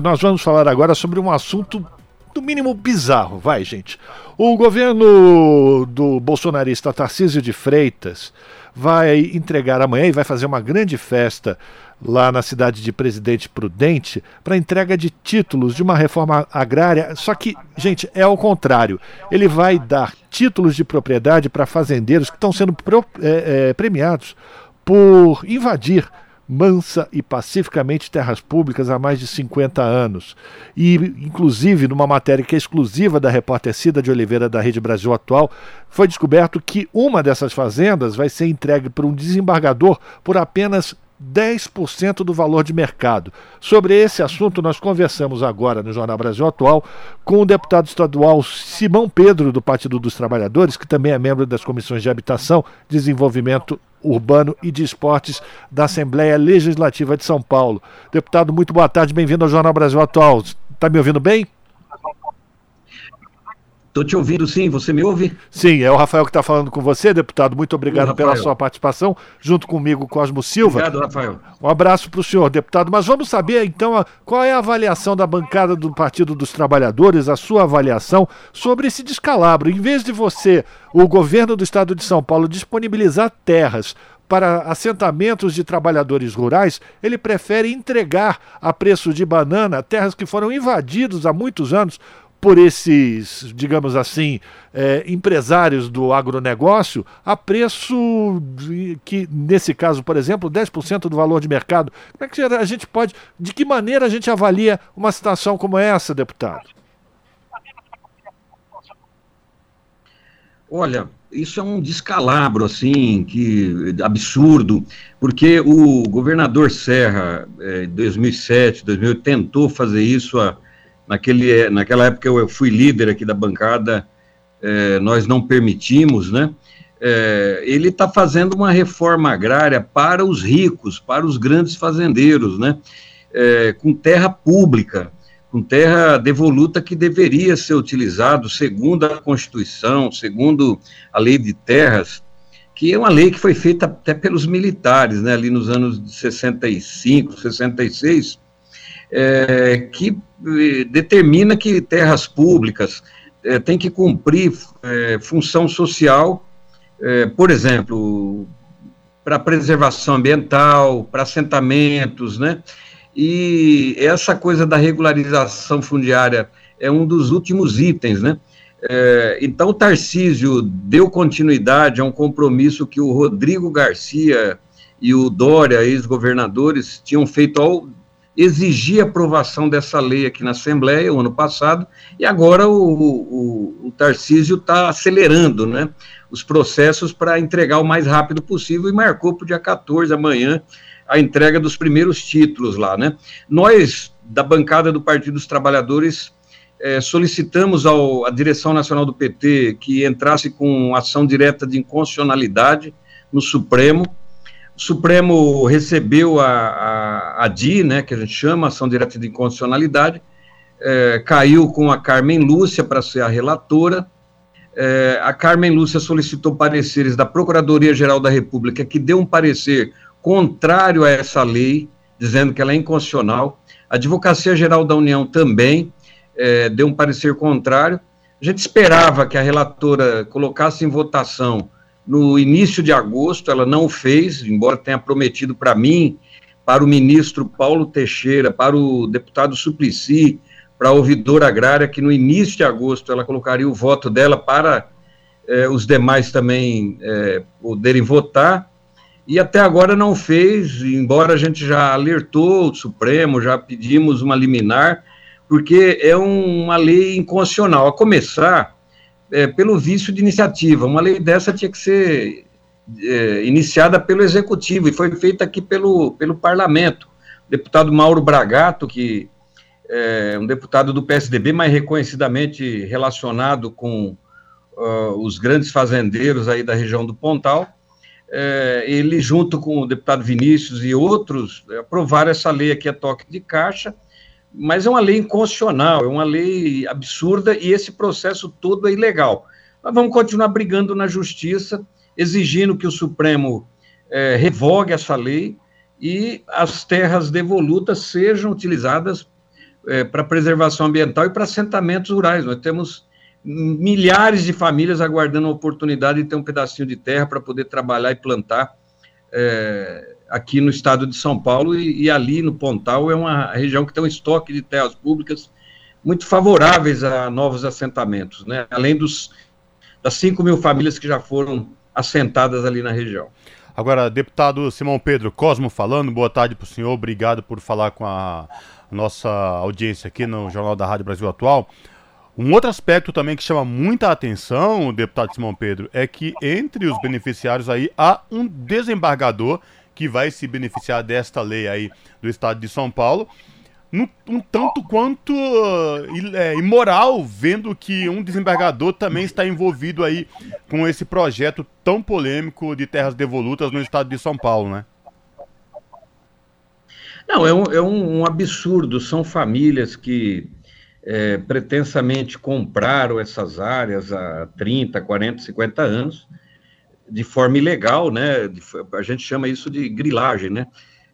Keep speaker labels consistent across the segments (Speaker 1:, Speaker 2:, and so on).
Speaker 1: nós vamos falar agora sobre um assunto no mínimo bizarro, vai, gente. O governo do bolsonarista Tarcísio de Freitas vai entregar amanhã e vai fazer uma grande festa lá na cidade de Presidente Prudente para entrega de títulos de uma reforma agrária. Só que, gente, é ao contrário. Ele vai dar títulos de propriedade para fazendeiros que estão sendo pro, é, é, premiados por invadir mansa e pacificamente terras públicas há mais de 50 anos. E, inclusive, numa matéria que é exclusiva da repórter Cida de Oliveira da Rede Brasil Atual, foi descoberto que uma dessas fazendas vai ser entregue por um desembargador por apenas 10% do valor de mercado. Sobre esse assunto, nós conversamos agora no Jornal Brasil Atual com o deputado estadual Simão Pedro, do Partido dos Trabalhadores, que também é membro das comissões de Habitação, Desenvolvimento Urbano e de Esportes da Assembleia Legislativa de São Paulo. Deputado, muito boa tarde, bem-vindo ao Jornal Brasil Atual. Está me ouvindo bem?
Speaker 2: Estou te ouvindo sim, você me ouve?
Speaker 1: Sim, é o Rafael que está falando com você, deputado. Muito obrigado pela sua participação, junto comigo, Cosmo Silva.
Speaker 2: Obrigado, Rafael.
Speaker 1: Um abraço para o senhor, deputado. Mas vamos saber, então, qual é a avaliação da bancada do Partido dos Trabalhadores, a sua avaliação sobre esse descalabro. Em vez de você, o governo do estado de São Paulo, disponibilizar terras para assentamentos de trabalhadores rurais, ele prefere entregar a preço de banana terras que foram invadidas há muitos anos por esses, digamos assim, é, empresários do agronegócio a preço de, que, nesse caso, por exemplo, 10% do valor de mercado. Como é que a gente pode, de que maneira a gente avalia uma situação como essa, deputado?
Speaker 2: Olha, isso é um descalabro, assim, que absurdo, porque o governador Serra, em é, 2007, 2008, tentou fazer isso a naquele, naquela época eu, fui líder aqui da bancada, é, nós não permitimos, né? É, ele está fazendo uma reforma agrária para os ricos, para os grandes fazendeiros, né? É, com terra pública, com terra devoluta que deveria ser utilizado segundo a Constituição, segundo a lei de terras, que é uma lei que foi feita até pelos militares, né, ali nos anos de 65, 66, é, que eh, determina que terras públicas é, têm que cumprir é, função social, por exemplo, para preservação ambiental, para assentamentos, né? E essa coisa da regularização fundiária é um dos últimos itens, né? É, então, o Tarcísio deu continuidade a um compromisso que o Rodrigo Garcia e o Dória, ex-governadores, tinham feito ao exigir aprovação dessa lei aqui na Assembleia o ano passado, e agora o, o, o Tarcísio está acelerando né, os processos para entregar o mais rápido possível e marcou para o dia 14, amanhã, a entrega dos primeiros títulos lá. Né? Nós, da bancada do Partido dos Trabalhadores, é, solicitamos ao, à direção nacional do PT que entrasse com ação direta de inconstitucionalidade no Supremo, Supremo recebeu a, a, a DI, né, que a gente chama, Ação Direta de Inconstitucionalidade, é, caiu com a Carmen Lúcia para ser a relatora. É, a Carmen Lúcia solicitou pareceres da Procuradoria-Geral da República, que deu um parecer contrário a essa lei, dizendo que ela é inconstitucional. A Advocacia Geral da União também é, deu um parecer contrário. A gente esperava que a relatora colocasse em votação no início de agosto, ela não fez, embora tenha prometido para mim, para o ministro Paulo Teixeira, para o deputado Suplicy, para a ouvidora agrária, que no início de agosto ela colocaria o voto dela para eh, os demais também eh, poderem votar, e até agora não fez, embora a gente já alertou o Supremo, já pedimos uma liminar, porque é um, uma lei inconstitucional. A começar é, pelo vício de iniciativa. Uma lei dessa tinha que ser é, iniciada pelo Executivo e foi feita aqui pelo, pelo Parlamento. O deputado Mauro Bragato, que é um deputado do PSDB, mas reconhecidamente relacionado com uh, os grandes fazendeiros aí da região do Pontal, é, ele, junto com o deputado Vinícius e outros, aprovaram essa lei aqui a toque de caixa, mas é uma lei inconstitucional, é uma lei absurda e esse processo todo é ilegal. Nós vamos continuar brigando na justiça, exigindo que o Supremo é, revogue essa lei e as terras devolutas sejam utilizadas é, para preservação ambiental e para assentamentos rurais. Nós temos milhares de famílias aguardando a oportunidade de ter um pedacinho de terra para poder trabalhar e plantar é, aqui no estado de São Paulo e, e, ali no Pontal é uma região que tem um estoque de terras públicas muito favoráveis a novos assentamentos, né? além dos, das 5 mil famílias que já foram assentadas ali na região.
Speaker 3: Agora, deputado Simão Pedro Cosmo falando, boa tarde para o senhor, obrigado por falar com a nossa audiência aqui no Jornal da Rádio Brasil Atual. Um outro aspecto também que chama muita atenção, deputado Simão Pedro, é que entre os beneficiários aí há um desembargador que vai se beneficiar desta lei aí do estado de São Paulo. Um, um tanto quanto é, imoral, vendo que um desembargador também está envolvido aí com esse projeto tão polêmico de terras devolutas no estado de São Paulo, né?
Speaker 2: Não, é um, é um, um absurdo. São famílias que é, pretensamente compraram essas áreas há 30, 40, 50 anos, de forma ilegal, né? A gente chama isso de grilagem, né?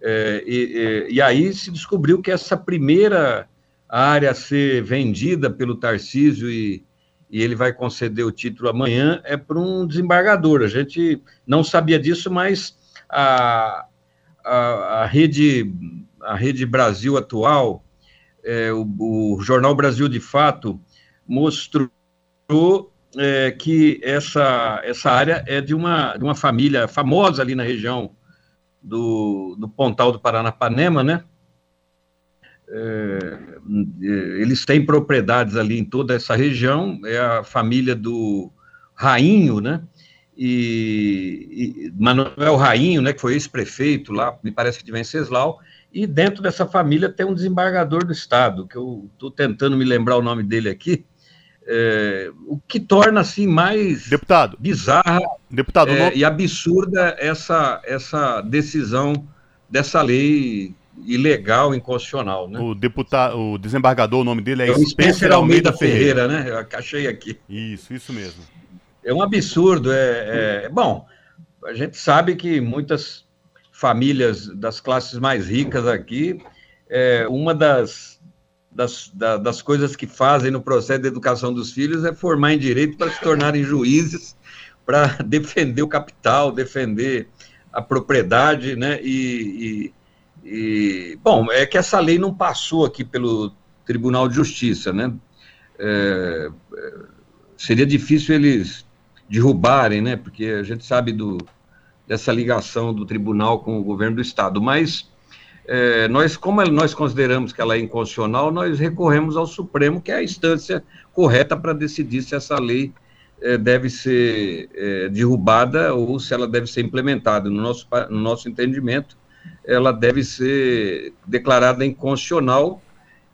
Speaker 2: É, e, e, aí se descobriu que essa primeira área a ser vendida pelo Tarcísio e, e ele vai conceder o título amanhã é para um desembargador. A gente não sabia disso, mas a, a, a rede a rede Brasil atual é, o, o, Jornal Brasil de Fato mostrou é, que essa, essa área é de uma, de uma família famosa ali na região do, do Pontal do Paranapanema, né? É, eles têm propriedades ali em toda essa região, é a família do Rainho, né? E, e Manuel Rainho, né, que foi ex-prefeito lá, me parece que de Venceslau, e dentro dessa família tem um desembargador do Estado, que eu estou tentando me lembrar o nome dele aqui, é, o que torna assim mais
Speaker 3: deputado,
Speaker 2: bizarra
Speaker 3: deputado,
Speaker 2: é, nome... e absurda essa, essa decisão dessa lei ilegal, inconstitucional. Né?
Speaker 3: O deputado, o desembargador, o nome dele é,
Speaker 2: é Spencer Almeida, Almeida Ferreira, Ferreira, né? Eu achei aqui.
Speaker 3: Isso, isso mesmo.
Speaker 2: É um absurdo. É, é, bom, a gente sabe que muitas famílias das classes mais ricas aqui, é, uma das, das, da, das coisas que fazem no processo de educação dos filhos é formar em direito para se tornarem juízes, para defender o capital, defender a propriedade, né? E, e, e, bom, é que essa lei não passou aqui pelo Tribunal de Justiça, né? É, é seria difícil eles derrubarem, né? Porque a gente sabe do, dessa ligação do tribunal com o governo do estado, mas é, nós, como nós consideramos que ela é inconstitucional, nós recorremos ao Supremo, que é a instância correta para decidir se essa lei é, deve ser é, derrubada ou se ela deve ser implementada. No nosso, no nosso entendimento, ela deve ser declarada inconstitucional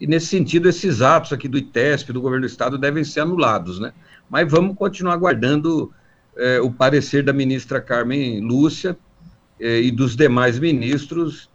Speaker 2: e, nesse sentido, esses atos aqui do ITESP, do governo do Estado, devem ser anulados, né? Mas vamos continuar aguardando é, o parecer da ministra Carmen Lúcia é, e dos demais ministros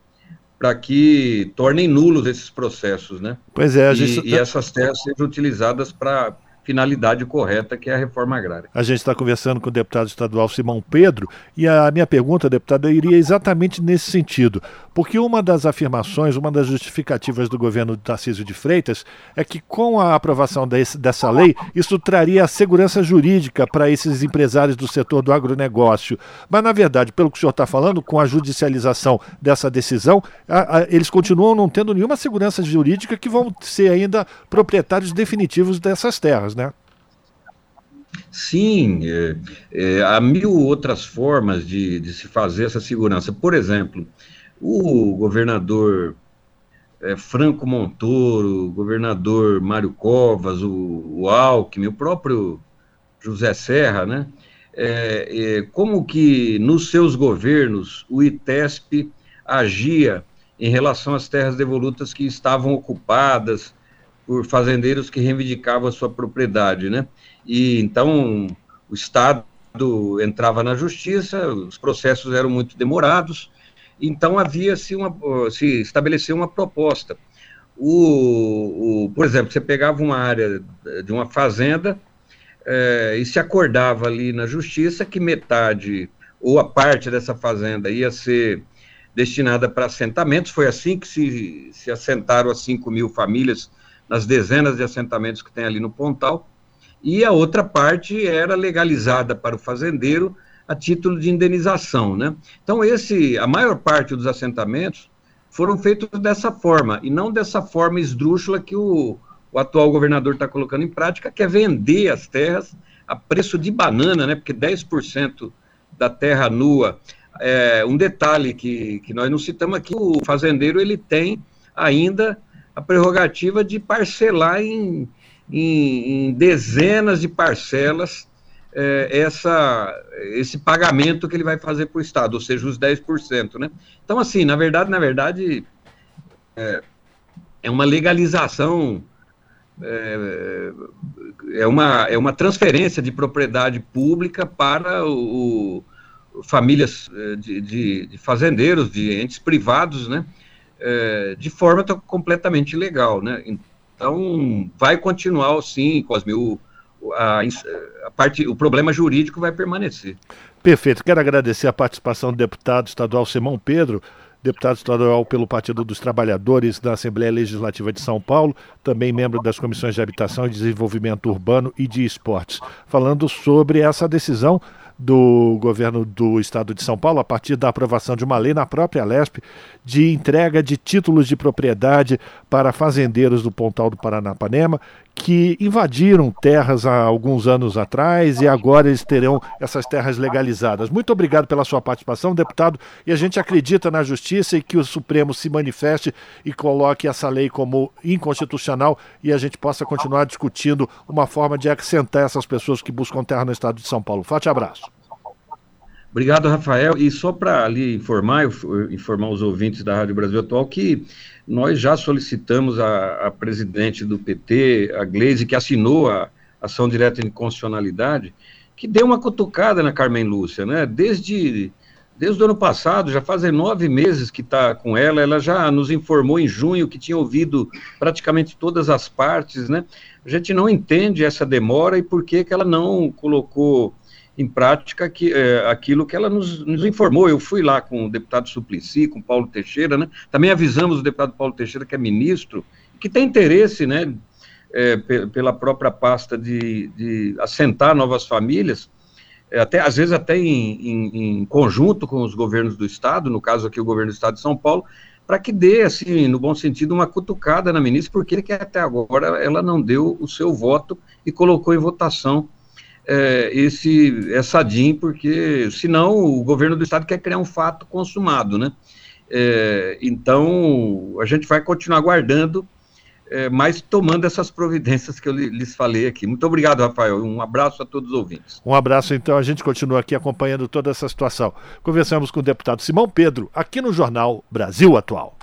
Speaker 2: para que tornem nulos esses processos, né?
Speaker 1: Pois é, a
Speaker 2: gente... e, e essas terras sejam utilizadas para finalidade correta, que é a reforma agrária.
Speaker 1: A gente está conversando com o deputado estadual Simão Pedro, e a minha pergunta, deputado, iria exatamente nesse sentido. Porque uma das afirmações, uma das justificativas do governo de Tarcísio de Freitas é que com a aprovação desse, dessa lei, isso traria segurança jurídica para esses empresários do setor do agronegócio. Mas, na verdade, pelo que o senhor está falando, com a judicialização dessa decisão, a, a, eles continuam não tendo nenhuma segurança jurídica que vão ser ainda proprietários definitivos dessas terras né?
Speaker 2: Sim, é, é, há mil outras formas de, de, se fazer essa segurança. Por exemplo, o governador é, Franco Montoro, o governador Mário Covas, o, o Alckmin, o próprio José Serra, né? É, é, como que nos seus governos o ITESP agia em relação às terras devolutas que estavam ocupadas, por fazendeiros que reivindicavam a sua propriedade, né? E então o Estado entrava na justiça, os processos eram muito demorados, então havia-se uma, se estabeleceu uma proposta. O, o, por exemplo, você pegava uma área de uma fazenda é, e se acordava ali na justiça que metade ou a parte dessa fazenda ia ser destinada para assentamentos. Foi assim que se, se assentaram as 5 mil famílias nas dezenas de assentamentos que tem ali no Pontal. E a outra parte era legalizada para o fazendeiro a título de indenização, né? Então esse, a maior parte dos assentamentos foram feitos dessa forma e não dessa forma esdrúxula que o, o atual governador está colocando em prática, que é vender as terras a preço de banana, né? Porque 10% da terra nua. É, um detalhe que, que nós não citamos aqui: o fazendeiro ele tem ainda a prerrogativa de parcelar em, em, em dezenas de parcelas é, essa, esse pagamento que ele vai fazer para o Estado, ou seja, os 10%. Né? Então, assim, na verdade, na verdade, é, é uma legalização, é, é, uma, é uma transferência de propriedade pública para o, o famílias de, de, de, fazendeiros, de entes privados, né? É, de forma completamente ilegal, né? Então, vai continuar, sim, Cosme, o, a, a parte, o problema jurídico vai permanecer.
Speaker 1: Perfeito. Quero agradecer a participação do deputado estadual Simão Pedro, deputado estadual pelo Partido dos Trabalhadores da Assembleia Legislativa de São Paulo, também membro das comissões de Habitação e Desenvolvimento Urbano e de Esportes, falando sobre essa decisão do governo do estado de São Paulo, a partir da aprovação de uma lei na própria Lesp, de entrega de títulos de propriedade para fazendeiros do Pontal do Paranapanema, que invadiram terras há alguns anos atrás e agora eles terão essas terras legalizadas. Muito obrigado pela sua participação, deputado, e a gente acredita na justiça e que o Supremo se manifeste e coloque essa lei como inconstitucional e a gente possa continuar discutindo uma forma de acrescentar essas pessoas que buscam terra no estado de São Paulo. Forte abraço.
Speaker 2: Obrigado, Rafael. E só para ali informar, informar os ouvintes da Rádio Brasil Atual que nós já solicitamos a presidente do PT, a Gleise, que assinou a ação direta de constitucionalidade, que deu uma cutucada na Carmen Lúcia, né? Desde, desde o ano passado, já fazem nove meses que está com ela, ela já nos informou em junho que tinha ouvido praticamente todas as partes, né? A gente não entende essa demora e por que, que ela não colocou em prática que, é, aquilo que ela nos, nos, informou. Eu fui lá com o deputado Suplicy, com Paulo Teixeira, né? Também avisamos o deputado Paulo Teixeira, que é ministro, que tem interesse, né, é, pela própria pasta de, de assentar novas famílias, é, até às vezes até em, em, em, conjunto com os governos do estado, no caso aqui o governo do estado de São Paulo, para que dê, assim, no bom sentido, uma cutucada na ministra, porque que até agora ela não deu o seu voto e colocou em votação é, esse essa DIN, porque senão o governo do estado quer criar um fato consumado, né? É, então a gente vai continuar guardando, é, mas tomando essas providências que eu lhes falei aqui. Muito obrigado, Rafael. Um abraço a todos os ouvintes.
Speaker 1: Um abraço, então. A gente continua aqui acompanhando toda essa situação. Conversamos com o deputado Simão Pedro, aqui no Jornal Brasil Atual.